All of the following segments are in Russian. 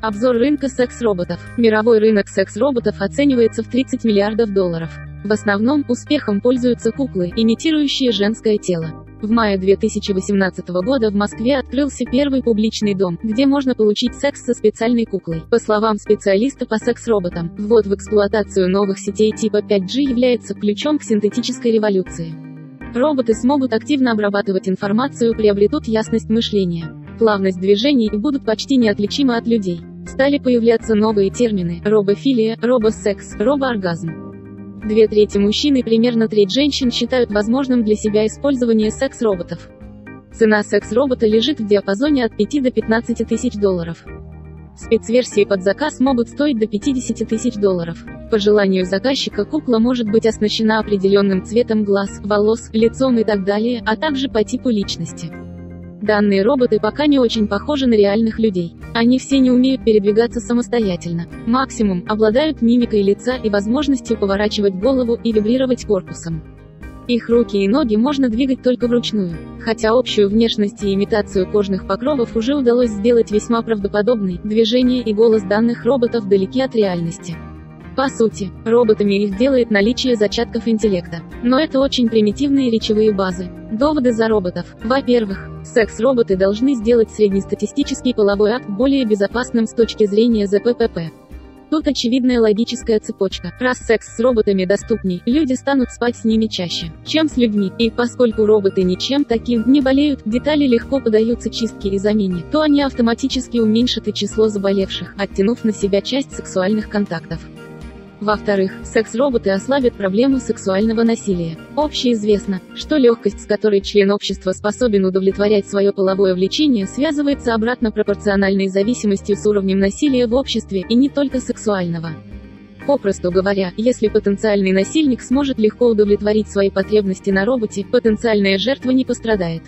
Обзор рынка секс-роботов. Мировой рынок секс-роботов оценивается в 30 миллиардов долларов. В основном, успехом пользуются куклы, имитирующие женское тело. В мае 2018 года в Москве открылся первый публичный дом, где можно получить секс со специальной куклой. По словам специалиста по секс-роботам, ввод в эксплуатацию новых сетей типа 5G является ключом к синтетической революции. Роботы смогут активно обрабатывать информацию, приобретут ясность мышления, плавность движений и будут почти неотличимы от людей. Стали появляться новые термины – робофилия, робосекс, робооргазм. Две трети мужчин и примерно треть женщин считают возможным для себя использование секс-роботов. Цена секс-робота лежит в диапазоне от 5 до 15 тысяч долларов. Спецверсии под заказ могут стоить до 50 тысяч долларов. По желанию заказчика кукла может быть оснащена определенным цветом глаз, волос, лицом и так далее, а также по типу личности. Данные роботы пока не очень похожи на реальных людей. Они все не умеют передвигаться самостоятельно. Максимум, обладают мимикой лица и возможностью поворачивать голову и вибрировать корпусом. Их руки и ноги можно двигать только вручную. Хотя общую внешность и имитацию кожных покровов уже удалось сделать весьма правдоподобной, движение и голос данных роботов далеки от реальности. По сути, роботами их делает наличие зачатков интеллекта. Но это очень примитивные речевые базы. Доводы за роботов. Во-первых, секс-роботы должны сделать среднестатистический половой акт более безопасным с точки зрения ЗППП. Тут очевидная логическая цепочка. Раз секс с роботами доступней, люди станут спать с ними чаще, чем с людьми. И поскольку роботы ничем таким не болеют, детали легко подаются чистке и замене, то они автоматически уменьшат и число заболевших, оттянув на себя часть сексуальных контактов. Во-вторых, секс-роботы ослабят проблему сексуального насилия. Общеизвестно, что легкость, с которой член общества способен удовлетворять свое половое влечение, связывается обратно пропорциональной зависимостью с уровнем насилия в обществе, и не только сексуального. Попросту говоря, если потенциальный насильник сможет легко удовлетворить свои потребности на роботе, потенциальная жертва не пострадает.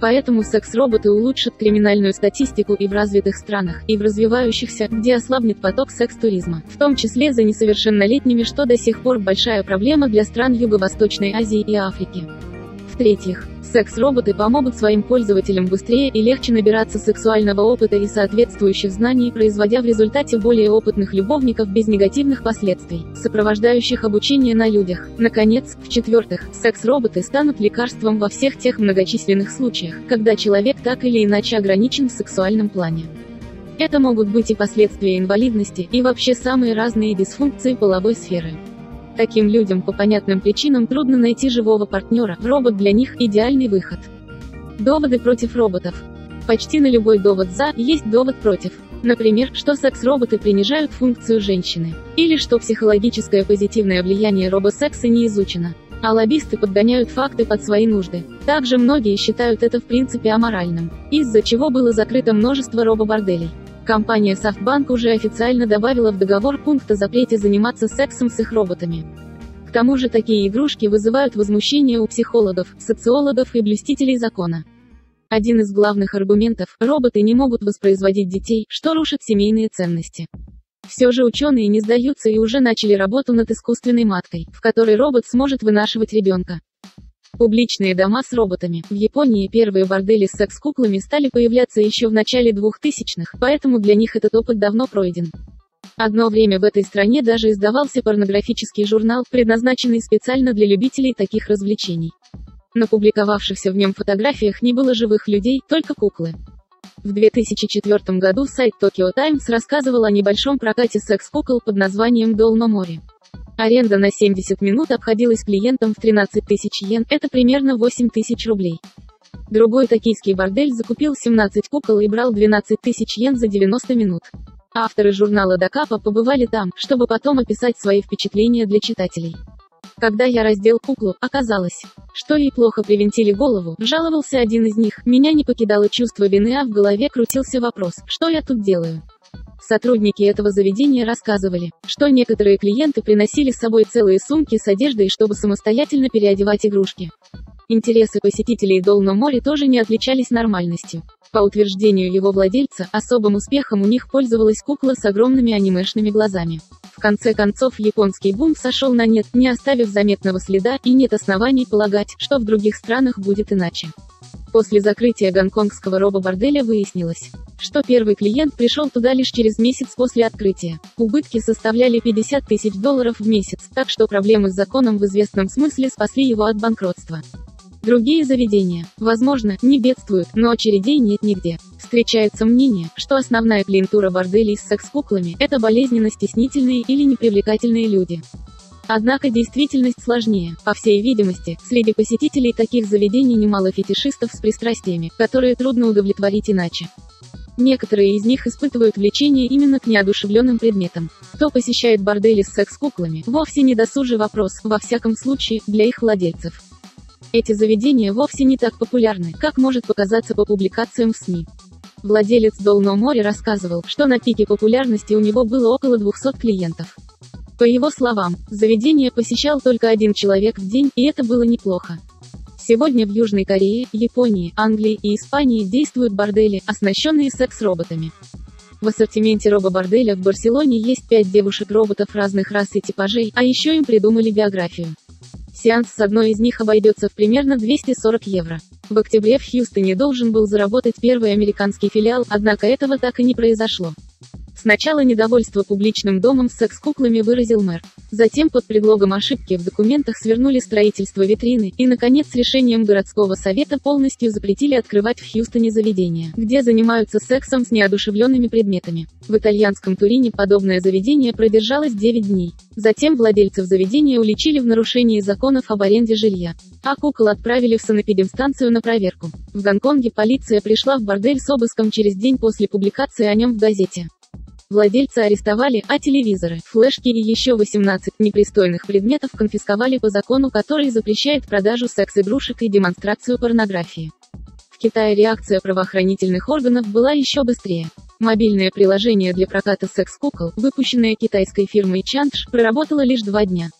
Поэтому секс-роботы улучшат криминальную статистику и в развитых странах, и в развивающихся, где ослабнет поток секс-туризма, в том числе за несовершеннолетними, что до сих пор большая проблема для стран Юго-Восточной Азии и Африки. В-третьих, секс-роботы помогут своим пользователям быстрее и легче набираться сексуального опыта и соответствующих знаний, производя в результате более опытных любовников без негативных последствий, сопровождающих обучение на людях. Наконец, в-четвертых, секс-роботы станут лекарством во всех тех многочисленных случаях, когда человек так или иначе ограничен в сексуальном плане. Это могут быть и последствия инвалидности, и вообще самые разные дисфункции половой сферы. Таким людям по понятным причинам трудно найти живого партнера, робот для них – идеальный выход. Доводы против роботов. Почти на любой довод «за» есть довод «против». Например, что секс-роботы принижают функцию женщины. Или что психологическое позитивное влияние робосекса не изучено. А лоббисты подгоняют факты под свои нужды. Также многие считают это в принципе аморальным, из-за чего было закрыто множество робоборделей. Компания SoftBank уже официально добавила в договор пункт о запрете заниматься сексом с их роботами. К тому же такие игрушки вызывают возмущение у психологов, социологов и блюстителей закона. Один из главных аргументов – роботы не могут воспроизводить детей, что рушит семейные ценности. Все же ученые не сдаются и уже начали работу над искусственной маткой, в которой робот сможет вынашивать ребенка. Публичные дома с роботами. В Японии первые бордели с секс-куклами стали появляться еще в начале 2000-х, поэтому для них этот опыт давно пройден. Одно время в этой стране даже издавался порнографический журнал, предназначенный специально для любителей таких развлечений. На публиковавшихся в нем фотографиях не было живых людей, только куклы. В 2004 году сайт Tokyo Times рассказывал о небольшом прокате секс-кукол под названием Долно море. Аренда на 70 минут обходилась клиентам в 13 тысяч йен, это примерно 8 тысяч рублей. Другой токийский бордель закупил 17 кукол и брал 12 тысяч йен за 90 минут. Авторы журнала Дакапа побывали там, чтобы потом описать свои впечатления для читателей. Когда я раздел куклу, оказалось, что ей плохо привинтили голову, жаловался один из них, меня не покидало чувство вины, а в голове крутился вопрос, что я тут делаю. Сотрудники этого заведения рассказывали, что некоторые клиенты приносили с собой целые сумки с одеждой, чтобы самостоятельно переодевать игрушки. Интересы посетителей Долно море тоже не отличались нормальностью. По утверждению его владельца, особым успехом у них пользовалась кукла с огромными анимешными глазами. В конце концов японский бум сошел на нет, не оставив заметного следа, и нет оснований полагать, что в других странах будет иначе. После закрытия гонконгского робо-борделя выяснилось, что первый клиент пришел туда лишь через месяц после открытия. Убытки составляли 50 тысяч долларов в месяц, так что проблемы с законом в известном смысле спасли его от банкротства. Другие заведения, возможно, не бедствуют, но очередей нет нигде. Встречается мнение, что основная клиентура борделей с секс-куклами – это болезненно стеснительные или непривлекательные люди. Однако действительность сложнее. По всей видимости, среди посетителей таких заведений немало фетишистов с пристрастиями, которые трудно удовлетворить иначе. Некоторые из них испытывают влечение именно к неодушевленным предметам. Кто посещает бордели с секс-куклами, вовсе не досужий вопрос, во всяком случае, для их владельцев. Эти заведения вовсе не так популярны, как может показаться по публикациям в СМИ. Владелец Долного моря рассказывал, что на пике популярности у него было около 200 клиентов. По его словам, заведение посещал только один человек в день, и это было неплохо. Сегодня в Южной Корее, Японии, Англии и Испании действуют бордели, оснащенные секс-роботами. В ассортименте робо-борделя в Барселоне есть пять девушек-роботов разных рас и типажей, а еще им придумали биографию. Сеанс с одной из них обойдется в примерно 240 евро. В октябре в Хьюстоне должен был заработать первый американский филиал, однако этого так и не произошло. Сначала недовольство публичным домом с секс-куклами выразил мэр. Затем под предлогом ошибки в документах свернули строительство витрины, и, наконец, решением городского совета полностью запретили открывать в Хьюстоне заведения, где занимаются сексом с неодушевленными предметами. В итальянском Турине подобное заведение продержалось 9 дней. Затем владельцев заведения уличили в нарушении законов об аренде жилья. А кукол отправили в санэпидемстанцию на проверку. В Гонконге полиция пришла в бордель с обыском через день после публикации о нем в газете. Владельца арестовали, а телевизоры, флешки и еще 18 непристойных предметов конфисковали по закону, который запрещает продажу секс-игрушек и демонстрацию порнографии. В Китае реакция правоохранительных органов была еще быстрее. Мобильное приложение для проката секс-кукол, выпущенное китайской фирмой Чангш, проработало лишь два дня.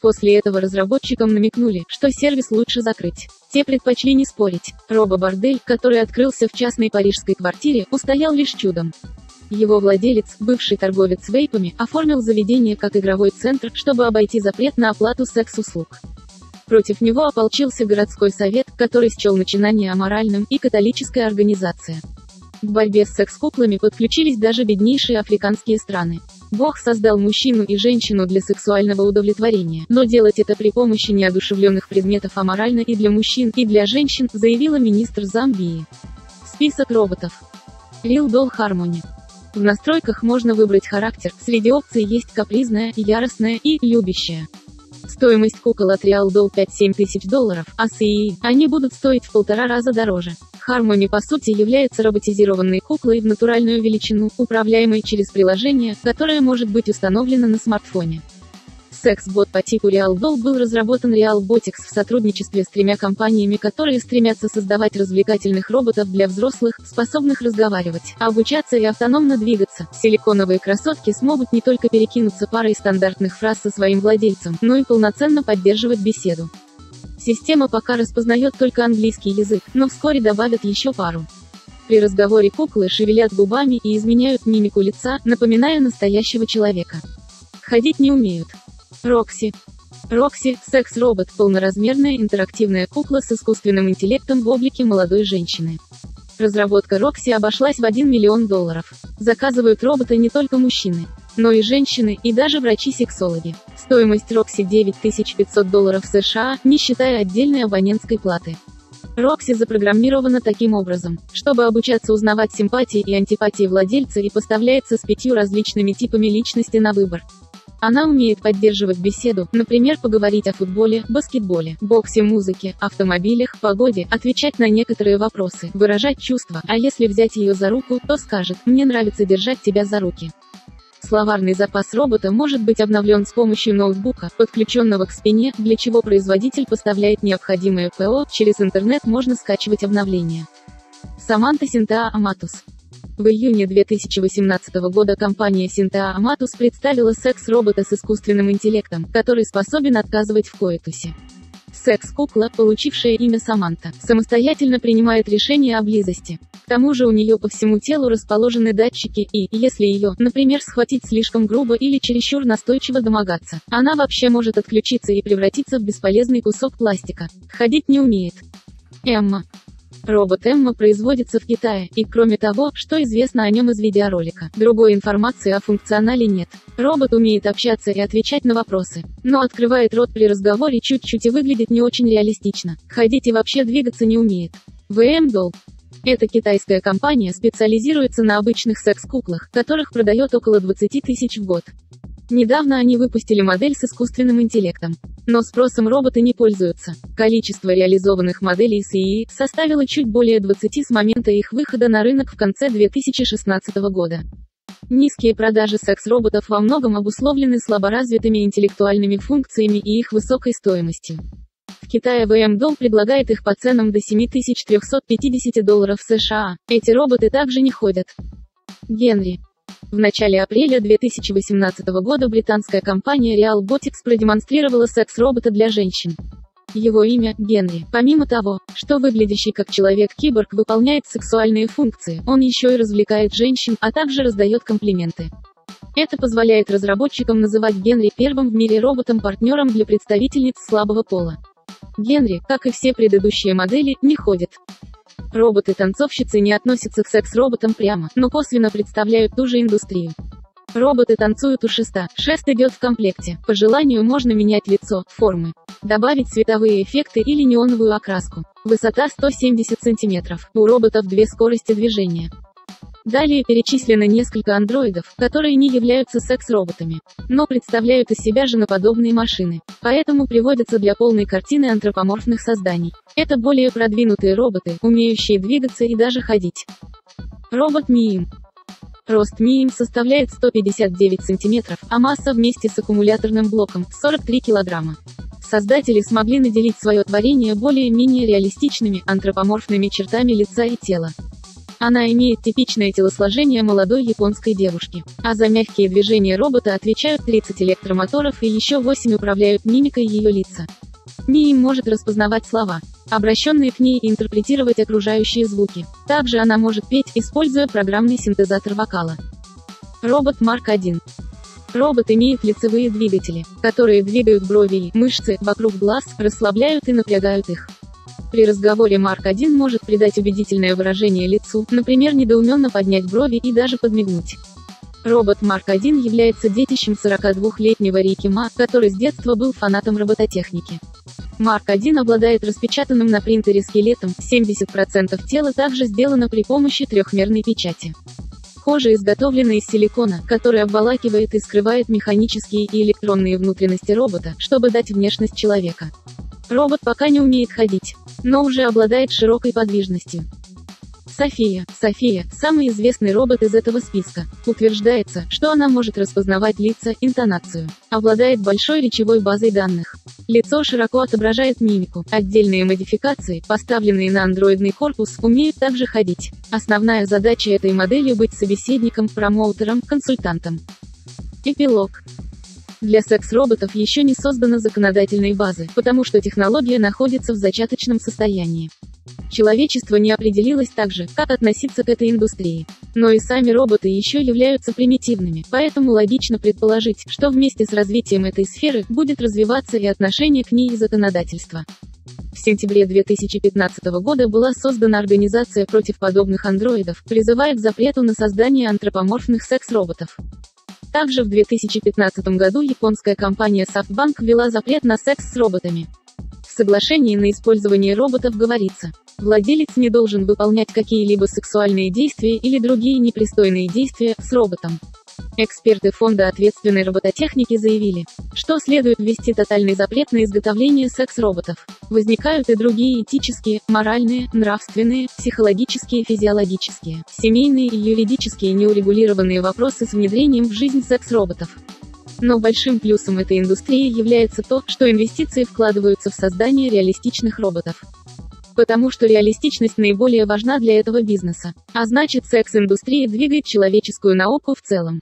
После этого разработчикам намекнули, что сервис лучше закрыть. Те предпочли не спорить. Робо-бордель, который открылся в частной парижской квартире, устоял лишь чудом. Его владелец, бывший торговец вейпами, оформил заведение как игровой центр, чтобы обойти запрет на оплату секс-услуг. Против него ополчился городской совет, который счел начинание аморальным, и католическая организация. К борьбе с секс-куклами подключились даже беднейшие африканские страны. Бог создал мужчину и женщину для сексуального удовлетворения, но делать это при помощи неодушевленных предметов аморально и для мужчин, и для женщин, заявила министр Замбии. Список роботов. Real Doll Harmony. В настройках можно выбрать характер, среди опций есть капризная, яростная и любящая. Стоимость кукол от Real Doll 5-7 тысяч долларов, а с ИИ, они будут стоить в полтора раза дороже. Harmony по сути является роботизированной куклой в натуральную величину, управляемой через приложение, которое может быть установлено на смартфоне. Секс-бот по типу RealDoll был разработан RealBotics в сотрудничестве с тремя компаниями, которые стремятся создавать развлекательных роботов для взрослых, способных разговаривать, обучаться и автономно двигаться. Силиконовые красотки смогут не только перекинуться парой стандартных фраз со своим владельцем, но и полноценно поддерживать беседу. Система пока распознает только английский язык, но вскоре добавят еще пару. При разговоре куклы шевелят губами и изменяют мимику лица, напоминая настоящего человека. Ходить не умеют. Рокси. Рокси – секс-робот, полноразмерная интерактивная кукла с искусственным интеллектом в облике молодой женщины. Разработка Рокси обошлась в 1 миллион долларов. Заказывают робота не только мужчины, но и женщины, и даже врачи-сексологи. Стоимость Рокси 9500 долларов США, не считая отдельной абонентской платы. Рокси запрограммирована таким образом, чтобы обучаться узнавать симпатии и антипатии владельца и поставляется с пятью различными типами личности на выбор. Она умеет поддерживать беседу, например, поговорить о футболе, баскетболе, боксе, музыке, автомобилях, погоде, отвечать на некоторые вопросы, выражать чувства, а если взять ее за руку, то скажет «мне нравится держать тебя за руки». Словарный запас робота может быть обновлен с помощью ноутбука, подключенного к спине, для чего производитель поставляет необходимое ПО, через интернет можно скачивать обновления. Саманта Синтаа Аматус в июне 2018 года компания Synthea Amatus представила секс-робота с искусственным интеллектом, который способен отказывать в коитусе. Секс-кукла, получившая имя Саманта, самостоятельно принимает решение о близости. К тому же у нее по всему телу расположены датчики и, если ее, например, схватить слишком грубо или чересчур настойчиво домогаться, она вообще может отключиться и превратиться в бесполезный кусок пластика. Ходить не умеет. Эмма. Робот Эмма производится в Китае, и кроме того, что известно о нем из видеоролика, другой информации о функционале нет. Робот умеет общаться и отвечать на вопросы, но открывает рот при разговоре чуть-чуть и выглядит не очень реалистично. Ходить и вообще двигаться не умеет. VM Doll. Эта китайская компания специализируется на обычных секс-куклах, которых продает около 20 тысяч в год. Недавно они выпустили модель с искусственным интеллектом. Но спросом роботы не пользуются. Количество реализованных моделей с ИИ составило чуть более 20 с момента их выхода на рынок в конце 2016 года. Низкие продажи секс-роботов во многом обусловлены слаборазвитыми интеллектуальными функциями и их высокой стоимостью. В Китае VM Dom предлагает их по ценам до 7350 долларов США. Эти роботы также не ходят. Генри. В начале апреля 2018 года британская компания Real Robotics продемонстрировала секс-робота для женщин. Его имя – Генри. Помимо того, что выглядящий как человек-киборг выполняет сексуальные функции, он еще и развлекает женщин, а также раздает комплименты. Это позволяет разработчикам называть Генри первым в мире роботом-партнером для представительниц слабого пола. Генри, как и все предыдущие модели, не ходит. Роботы-танцовщицы не относятся к секс-роботам прямо, но косвенно представляют ту же индустрию. Роботы танцуют у шеста, шест идет в комплекте, по желанию можно менять лицо, формы, добавить цветовые эффекты или неоновую окраску. Высота 170 см, у роботов две скорости движения. Далее перечислено несколько андроидов, которые не являются секс-роботами, но представляют из себя женоподобные машины, поэтому приводятся для полной картины антропоморфных созданий. Это более продвинутые роботы, умеющие двигаться и даже ходить. Робот Миим. Рост Миим составляет 159 см, а масса вместе с аккумуляторным блоком – 43 кг. Создатели смогли наделить свое творение более-менее реалистичными, антропоморфными чертами лица и тела. Она имеет типичное телосложение молодой японской девушки. А за мягкие движения робота отвечают 30 электромоторов и еще 8 управляют мимикой ее лица. Мии может распознавать слова, обращенные к ней и интерпретировать окружающие звуки. Также она может петь, используя программный синтезатор вокала. Робот Марк 1. Робот имеет лицевые двигатели, которые двигают брови и мышцы вокруг глаз, расслабляют и напрягают их. При разговоре Марк 1 может придать убедительное выражение лицу, например, недоуменно поднять брови и даже подмигнуть. Робот Марк 1 является детищем 42-летнего Рики Ма, который с детства был фанатом робототехники. Марк 1 обладает распечатанным на принтере скелетом, 70% тела также сделано при помощи трехмерной печати. Кожа изготовлена из силикона, который обволакивает и скрывает механические и электронные внутренности робота, чтобы дать внешность человека. Робот пока не умеет ходить, но уже обладает широкой подвижностью. София. София – самый известный робот из этого списка. Утверждается, что она может распознавать лица, интонацию. Обладает большой речевой базой данных. Лицо широко отображает мимику. Отдельные модификации, поставленные на андроидный корпус, умеют также ходить. Основная задача этой модели – быть собеседником, промоутером, консультантом. Эпилог. Для секс-роботов еще не создана законодательной базы, потому что технология находится в зачаточном состоянии. Человечество не определилось также, как относиться к этой индустрии. Но и сами роботы еще являются примитивными, поэтому логично предположить, что вместе с развитием этой сферы будет развиваться и отношение к ней и законодательство. В сентябре 2015 года была создана организация против подобных андроидов, призывая к запрету на создание антропоморфных секс-роботов. Также в 2015 году японская компания SoftBank ввела запрет на секс с роботами. В соглашении на использование роботов говорится, владелец не должен выполнять какие-либо сексуальные действия или другие непристойные действия с роботом. Эксперты Фонда ответственной робототехники заявили, что следует ввести тотальный запрет на изготовление секс-роботов. Возникают и другие этические, моральные, нравственные, психологические, физиологические, семейные и юридические неурегулированные вопросы с внедрением в жизнь секс-роботов. Но большим плюсом этой индустрии является то, что инвестиции вкладываются в создание реалистичных роботов потому что реалистичность наиболее важна для этого бизнеса. А значит, секс-индустрия двигает человеческую науку в целом.